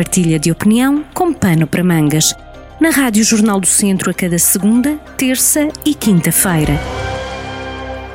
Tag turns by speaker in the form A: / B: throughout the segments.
A: partilha de opinião com pano para mangas. Na Rádio Jornal do Centro a cada segunda, terça e quinta-feira.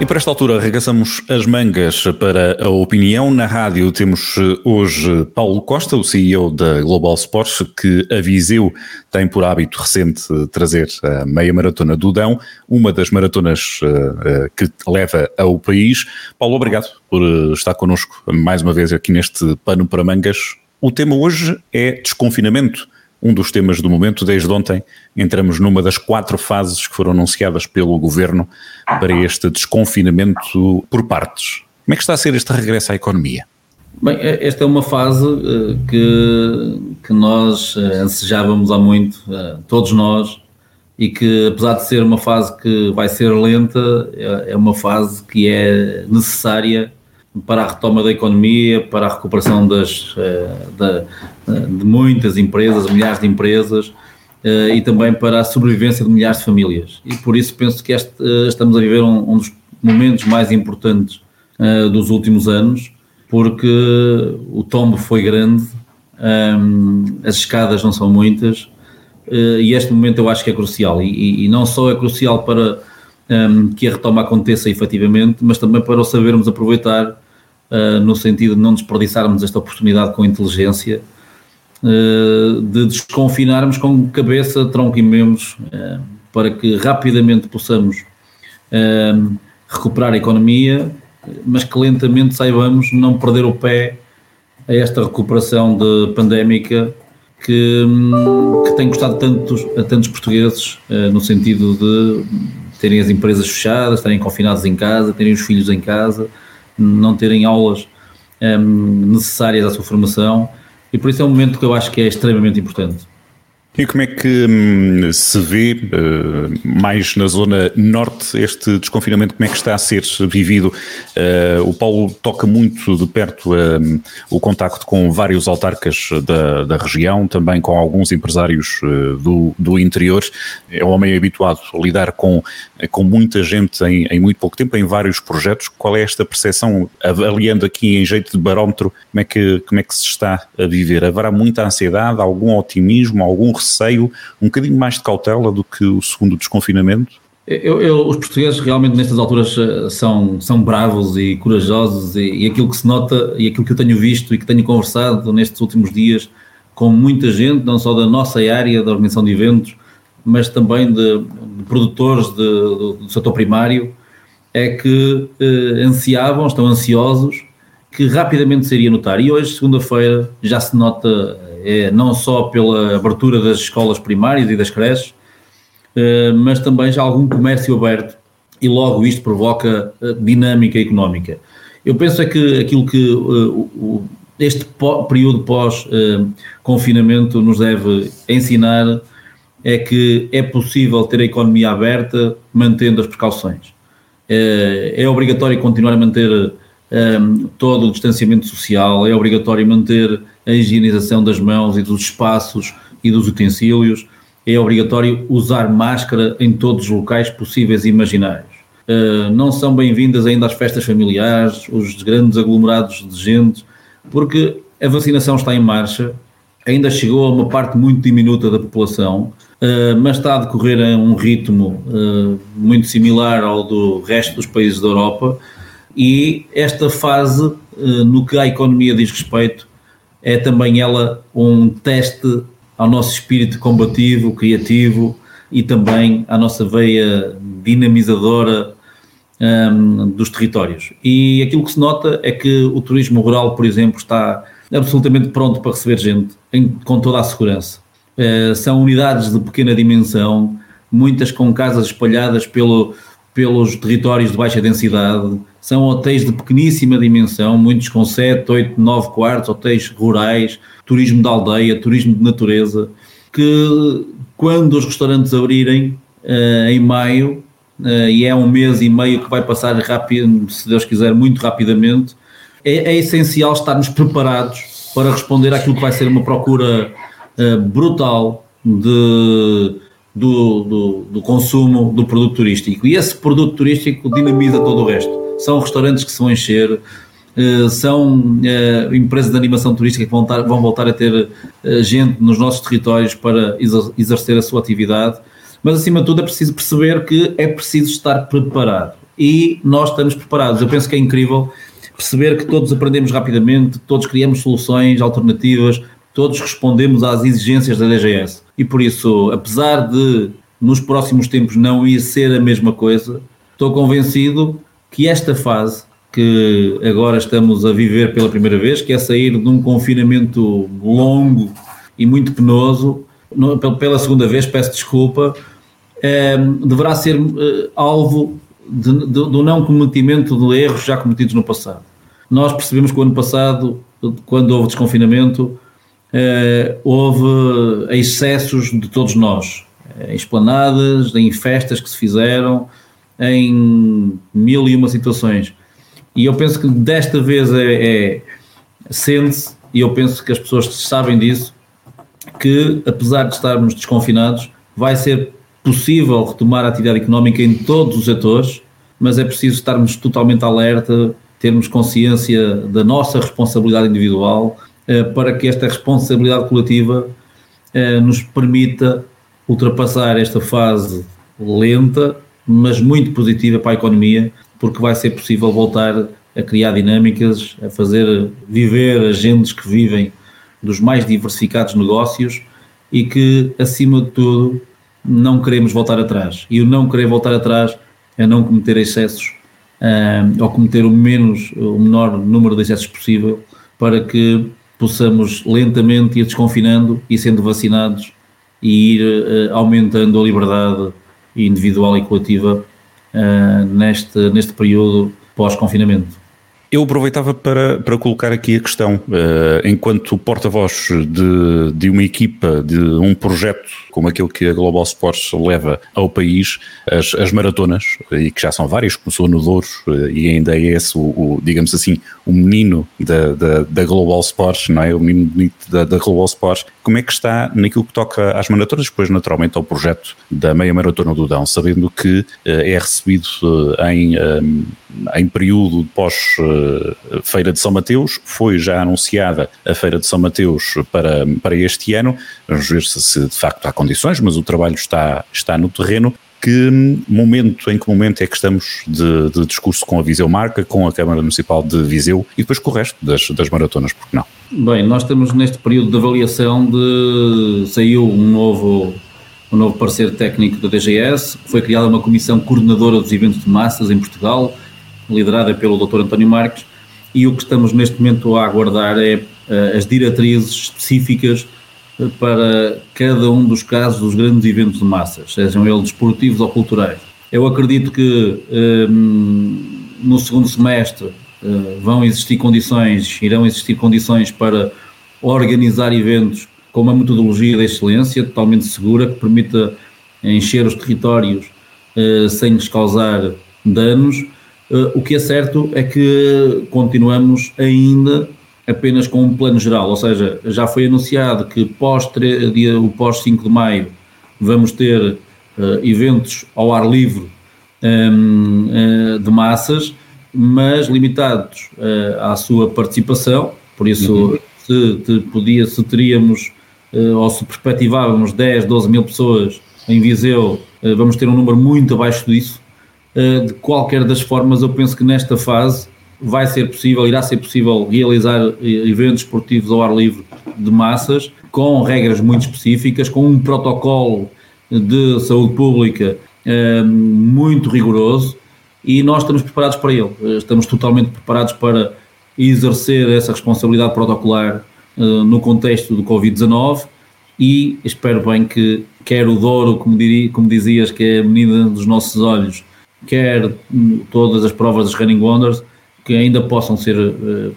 B: E para esta altura arregaçamos as mangas para a opinião. Na rádio temos eh, hoje Paulo Costa, o CEO da Global Sports, que a Viseu tem por hábito recente trazer a meia maratona do Dão, uma das maratonas eh, eh, que leva ao país. Paulo, obrigado por estar connosco mais uma vez aqui neste pano para mangas. O tema hoje é desconfinamento um dos temas do momento. Desde ontem entramos numa das quatro fases que foram anunciadas pelo governo para este desconfinamento por partes. Como é que está a ser este regresso à economia?
C: Bem, é, esta é uma fase uh, que, que nós uh, ansejávamos há muito, uh, todos nós, e que apesar de ser uma fase que vai ser lenta, é, é uma fase que é necessária para a retoma da economia, para a recuperação das, eh, de muitas empresas, milhares de empresas, eh, e também para a sobrevivência de milhares de famílias. E por isso penso que este, eh, estamos a viver um, um, dos momentos mais importantes dos últimos anos, porque o tombo foi grande, as escadas não são muitas, e este momento eu acho que é crucial. E, e não só é crucial para que a retoma aconteça efetivamente, mas também para o sabermos aproveitar uh, no sentido de não desperdiçarmos esta oportunidade com inteligência, uh, de desconfinarmos com cabeça, tronco e membros, uh, para que rapidamente possamos recuperar a economia, mas que lentamente saibamos não perder o pé a esta recuperação de pandémica que, que tem custado tantos, a tantos portugueses, no sentido de terem as empresas fechadas, estarem confinados em casa, terem os filhos em casa, não terem aulas um, ehm, necessárias à sua formação, e por isso é um momento que eu acho que é extremamente importante.
B: E como é que hum, se vê uh, mais na zona norte este desconfinamento? Como é que está a ser vivido? Uh, o Paulo toca muito de perto uh, o contacto com vários autarcas da, da região, também com alguns empresários do, do interior. É um homem habituado a lidar com, com muita gente em, em muito pouco tempo, em vários projetos. Qual é esta percepção, avaliando aqui em jeito de barómetro, como é que, como é que se está a viver? Haverá muita ansiedade, algum otimismo, algum receio, um bocadinho mais de cautela do que o segundo desconfinamento?
C: Eu, eu, os portugueses realmente nestas alturas eh, são, são bravos e corajosos e, e, aquilo que se nota e aquilo que eu tenho visto e que tenho conversado nestes últimos dias com muita gente, não só da nossa área da organização de eventos, mas também de, de produtores de, do, do setor primário, é que eh, ansiavam, estão ansiosos que rapidamente se iria notar. E hoje, segunda-feira, já se nota é, não só pela abertura das escolas primárias e das creches, eh, mas também já algum comércio aberto e logo isto provoca eh, dinâmica económica. Eu penso é que aquilo que eh, este período pós-confinamento nos deve ensinar é que é possível ter a economia aberta mantendo as precauções. É obrigatório continuar a manter todo o distanciamento social, é obrigatório manter a higienização das mãos e dos espaços e dos utensílios, é obrigatório usar máscara em todos os locais possíveis e imaginários. Uh, não são bem-vindas ainda as festas familiares, os grandes aglomerados de gente, porque a vacinação está em marcha, ainda chegou a uma parte muito diminuta da população, uh, mas está a decorrer a um ritmo uh, muito similar ao do resto dos países da Europa, e esta fase, no que à economia diz respeito, é também ela um teste ao nosso espírito combativo, criativo e também à nossa veia dinamizadora um, dos territórios. E aquilo que se nota é que o turismo rural, por exemplo, está absolutamente pronto para receber gente, em, com toda a segurança. Uh, são unidades de pequena dimensão, muitas com casas espalhadas pelo, pelos territórios de baixa densidade, são hotéis de pequeníssima dimensão, muitos com 7, 8, 9 quartos, hotéis rurais, turismo de aldeia, turismo de natureza, que quando os restaurantes abrirem uh, em maio, uh, e é um mês e meio que vai passar rápido, se Deus quiser, muito rapidamente, é, é essencial estarmos preparados para responder àquilo que vai ser uma procura uh, brutal de, do, do, do, consumo do produto turístico. E esse produto turístico dinamiza todo o resto são restaurantes que se vão encher, uh, são uh, empresas de animação turística que vão, vão voltar a ter gente nos nossos territórios para exercer a sua atividade, mas acima de tudo é preciso perceber que é preciso estar preparado e nós estamos preparados. Eu penso que é incrível perceber que todos aprendemos rapidamente, todos criamos soluções alternativas, todos respondemos às exigências da DGS. E por isso, apesar de nos próximos tempos não ir ser a mesma coisa, estou convencido que esta fase que agora estamos a viver pela primeira vez, que é sair de um confinamento longo e muito penoso, pela segunda vez, peço desculpa, é, deverá ser é, alvo do não cometimento de erros já cometidos no passado. Nós percebemos que o ano passado, quando houve desconfinamento, é, houve excessos de todos nós, em esplanadas, em festas que se fizeram, em mil e uma situações. E eu penso que desta vez é, é sente-se, e eu penso que as pessoas sabem disso, que apesar de estarmos desconfinados, vai ser possível retomar a atividade económica em todos os setores, mas é preciso estarmos totalmente alerta, termos consciência da nossa responsabilidade individual, eh, para que esta responsabilidade coletiva eh, nos permita ultrapassar esta fase lenta, mas muito positiva para a economia, porque vai ser possível voltar a criar dinâmicas, a fazer viver agentes que vivem dos mais diversificados negócios e que, acima de tudo, não queremos voltar atrás. E o não querer voltar atrás é não cometer excessos uh, ou cometer o menos, o menor número de excessos possível para que possamos lentamente ir desconfinando e sendo vacinados e ir uh, aumentando a liberdade individual e coletiva uh, neste, neste período pós-confinamento.
B: Eu aproveitava para, para colocar aqui a questão, uh, enquanto porta-voz de, de uma equipa, de um projeto como aquele que a Global Sports leva ao país, as, as maratonas, e que já são várias, começou no Douro uh, e ainda é esse, o, o, digamos assim, o menino da, da, da, Global Sports, não é? O menino bonito da, da Global Sports. Como é que está naquilo que toca às maratonas, depois naturalmente ao projeto da Meia Maratona do Dão, sabendo que uh, é recebido em, um, em período pós Feira de São Mateus, foi já anunciada a Feira de São Mateus para, para este ano, vamos ver se, se de facto há condições, mas o trabalho está, está no terreno. Que momento, em que momento é que estamos de, de, discurso com a Viseu Marca, com a Câmara Municipal de Viseu e depois com o resto das, das maratonas, porque não?
C: Bem, nós estamos neste período de avaliação de saiu um novo um novo parecer técnico da DGS, foi criada uma comissão coordenadora dos eventos de massas em Portugal, liderada pelo Dr. António Marques, e o que estamos neste momento a aguardar é uh, as diretrizes específicas uh, para cada um dos casos dos grandes eventos de massas, sejam eles desportivos ou culturais. Eu acredito que uh, no segundo semestre vão existir condições, irão existir condições para organizar eventos com uma metodologia de excelência totalmente segura que permita encher os territórios sem lhes causar danos Uh, o que é certo é que continuamos ainda apenas com um plano geral, ou seja, já foi anunciado que pós dia, o pós 5 de maio vamos ter uh, eventos ao ar livre um, uh, de massas, mas limitados à sua participação, por isso uhum. se, se, podia, se teríamos ou se perspectivávamos 10, 12 mil pessoas em Viseu, vamos ter um número muito abaixo disso, eh, de qualquer das formas, eu penso que nesta fase vai ser possível, irá ser possível realizar eh, eventos esportivos ao ar livre de massas, com regras muito específicas, com um protocolo de saúde pública eh, muito rigoroso e nós estamos preparados para ele. Estamos totalmente preparados para exercer essa responsabilidade protocolar no contexto do Covid-19 e espero bem que quer o Douro, como, diria, como dizias, que é a menina dos nossos olhos, quer todas as provas dos Running Wonders que ainda possam ser uh,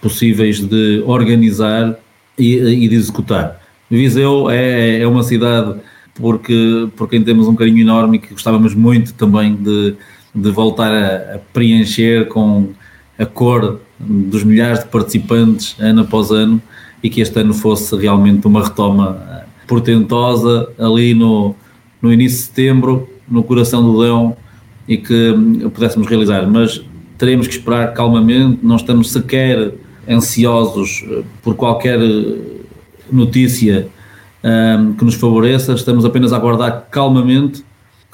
C: possíveis de organizar e, e, de executar. Viseu é, é uma cidade porque, por quem temos um carinho enorme e que gostávamos muito também de, de voltar a, a preencher com a cor dos milhares de participantes ano após ano e que este ano fosse realmente uma retoma eh, portentosa ali no, no início de setembro, no coração do Leão, e que hum, pudéssemos realizar, mas teremos que esperar calmamente, não estamos sequer ansiosos eh, por qualquer eh, notícia um, que nos favoreça, estamos apenas a aguardar calmamente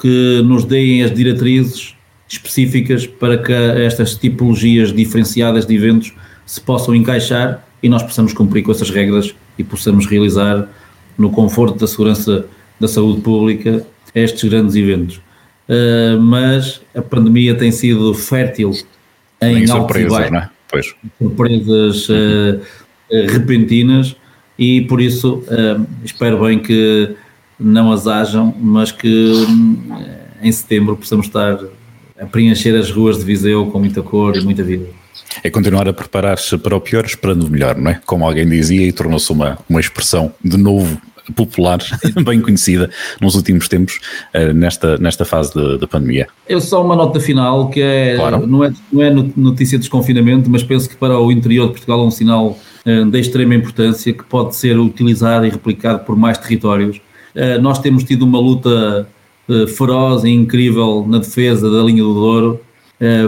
C: que nos deem as diretrizes específicas para que estas tipologias diferenciadas de eventos se possam encaixar e nós possamos cumprir com essas regras e possamos realizar no conforto da segurança da saúde pública estes grandes eventos. Uh, mas a pandemia tem sido fértil em, em surpresas, não é? Pois. surpresas uh, repentinas e por isso uh, espero bem que não as hajam, mas que em setembro possamos estar a preencher as ruas de Viseu com muita cor e muita vida.
B: É continuar a preparar-se para o pior, esperando o melhor, não é? Como alguém dizia, e tornou-se uma, uma expressão de novo popular, bem conhecida nos últimos tempos, uh, nesta, nesta fase da pandemia.
C: Eu só uma nota final, que é, claro. não, é, não é notícia de desconfinamento, mas penso que para o interior de Portugal é um sinal uh, de extrema importância que pode ser utilizado e replicado por mais territórios. Uh, nós temos tido uma luta feroz e incrível na defesa da linha do Douro,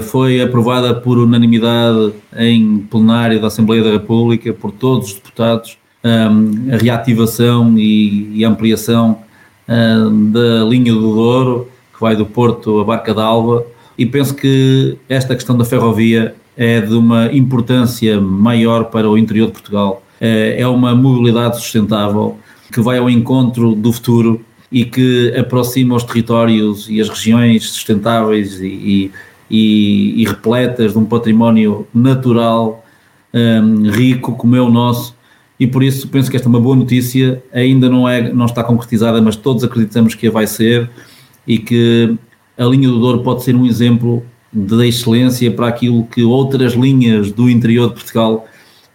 C: foi aprovada por unanimidade em plenário da Assembleia da República por todos os deputados um, a reativação e, e ampliação um, da linha do Douro, que vai do Porto à Barca d'Alva, e penso que esta questão da ferrovia é de uma importância maior para o interior de Portugal. É, é uma mobilidade sustentável que vai ao encontro do futuro e que aproxima os territórios e as regiões sustentáveis e, e, e repletas de um património natural um, rico como é o nosso e por isso penso que esta é uma boa notícia, ainda não, é, não está concretizada, mas todos acreditamos que a vai ser e que a linha do Douro pode ser um exemplo de excelência para aquilo que outras linhas do interior de Portugal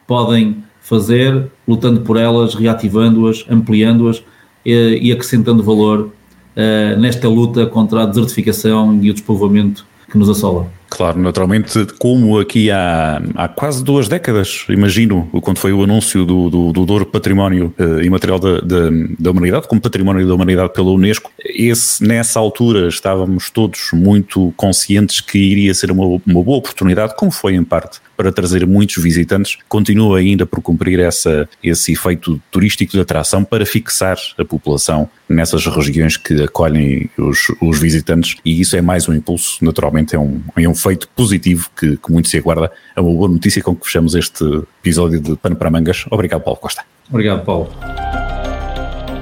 C: podem fazer, lutando por elas, reativando-as, ampliando-as e, e, acrescentando valor uh, nesta luta contra a desertificação e o despovoamento que nos assola.
B: Claro, naturalmente, como aqui há, há quase duas décadas, imagino, quando foi o anúncio do, do, do Douro Património uh, Imaterial da, da, da, Humanidade, como Património da Humanidade pela Unesco, esse, nessa altura estávamos todos muito conscientes que iria ser uma, uma boa oportunidade, como foi em parte, para trazer muitos visitantes, continua ainda por cumprir essa, esse efeito turístico de atração para fixar a população nessas regiões que acolhem os, os visitantes e isso é mais um impulso, naturalmente é um, é um feito positivo que, que muito se aguarda. É uma boa notícia com que fechamos este episódio de Pano para Mangas. Obrigado, Paulo Costa.
C: Obrigado, Paulo.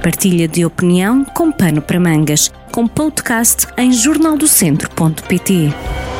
A: Partilha de opinião com Pano para Mangas, com podcast em jornaldocentro.pt.